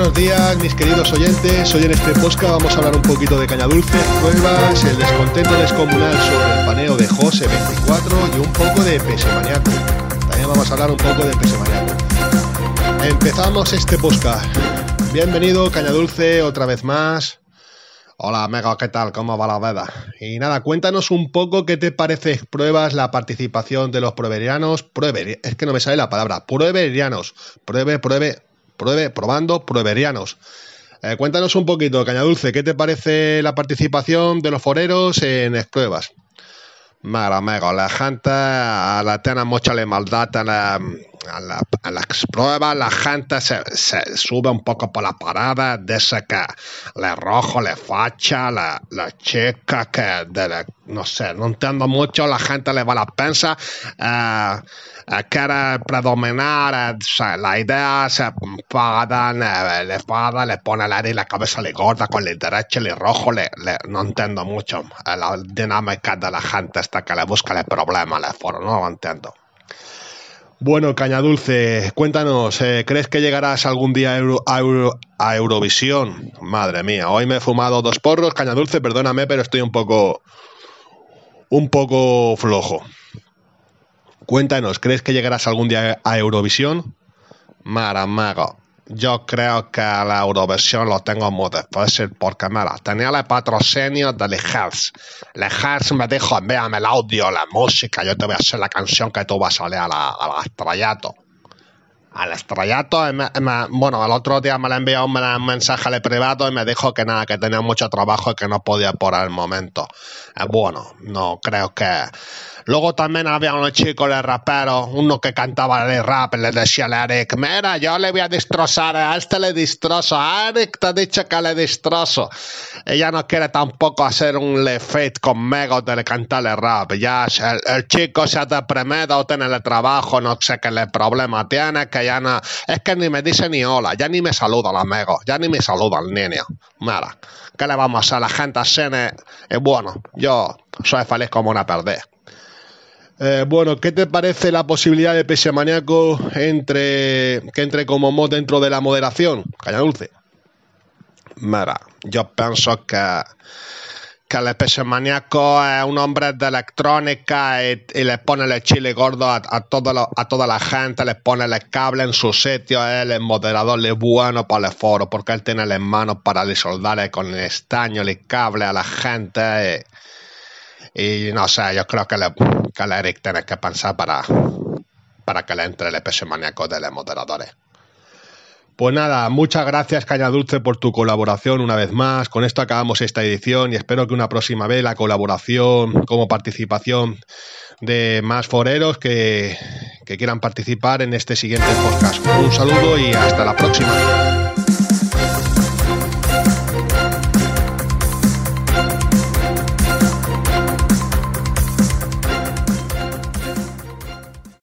buenos días, mis queridos oyentes. Hoy en este podcast vamos a hablar un poquito de caña dulce, pruebas, el descontento descomunal sobre el paneo de José 24 y un poco de Pesemaniaco. También vamos a hablar un poco de Pesemaniaco. Empezamos este podcast. Bienvenido, caña dulce, otra vez más. Hola, Mega, ¿qué tal? ¿Cómo va la veda? Y nada, cuéntanos un poco qué te parece, pruebas, la participación de los prueberianos. Pruebe, es que no me sale la palabra. Prueberianos. Pruebe, pruebe, pruebe, probando, prueberianos. Eh, cuéntanos un poquito, Caña Dulce, ¿qué te parece la participación de los foreros en las pruebas? Mira, amigo, la gente la tiene mucha maldad en la, a, las pruebas, la gente se, se, sube un poco por la parada, dice que le rojo, le facha, la, la chica que, de, no sé, no entiendo mucho, la gente le va la pensa, eh, eh, quiere predominar, eh, la idea se eh, le paga, le pone el aire y la cabeza le gorda con el derecho el rojo, le, le, no entiendo mucho eh, la dinámica de la gente hasta que le busca el problema, le foro, no lo entiendo. Bueno, Caña Dulce, cuéntanos, eh, ¿crees que llegarás algún día a, Euro, a, Euro, a, Eurovisión? Madre mía, hoy me he fumado dos porros, Caña Dulce, perdóname, pero estoy un poco. un poco flojo. Cuéntanos, ¿crees que llegarás algún día a Eurovisión? Maramago, yo creo que la Eurovisión lo tengo muy difícil porque, mira, tenía el patrocinio de Ligers. Ligers me dijo, envíame el audio, la música, yo te voy a hacer la canción que tú vas a salir al a estrellato. Al estrellato, me, me, bueno, el otro día me le envió un mensaje al privado y me dijo que nada, que tenía mucho trabajo y que no podía por el momento. Eh, bueno, no creo que Luego también había unos chicos de raperos, uno que cantaba el rap, le decía a Eric, mira, yo le voy a destrozar, a este le destrozo, a Eric te ha dicho que le destrozo. Ella no quiere tampoco hacer un le fit conmigo de cantarle rap. Ya el, el, chico se ha deprimido, tiene el trabajo, no sé qué le problema tiene, que ya no, es que ni me dice ni hola, ya ni me saluda el amigo, ya ni me saluda el niño. Mira, ¿qué le vamos a hacer la gente así? Y bueno, yo soy feliz como una perdida. Eh, bueno, ¿qué te parece la posibilidad de Pese Maníaco entre, que entre como mod dentro de la moderación? Caña dulce. Mira, yo pienso que, que el Pese Maníaco es un hombre de electrónica y, y le pone el chile gordo a, a, todo lo, a, toda la gente, le pone el cable en su sitio, él es moderador es bueno para el foro, porque él tiene las manos para soldarle con el estaño el cable a la gente. Y, y no sé, yo creo que le que Eric tiene que pensar para, para que le entre el peso maníaco de los moderadores. Pues nada, muchas gracias Caña Dulce por tu colaboración una vez más. Con esto acabamos esta edición y espero que una próxima vez la colaboración como participación de más foreros que, que quieran participar en este siguiente podcast. Un saludo y hasta la próxima.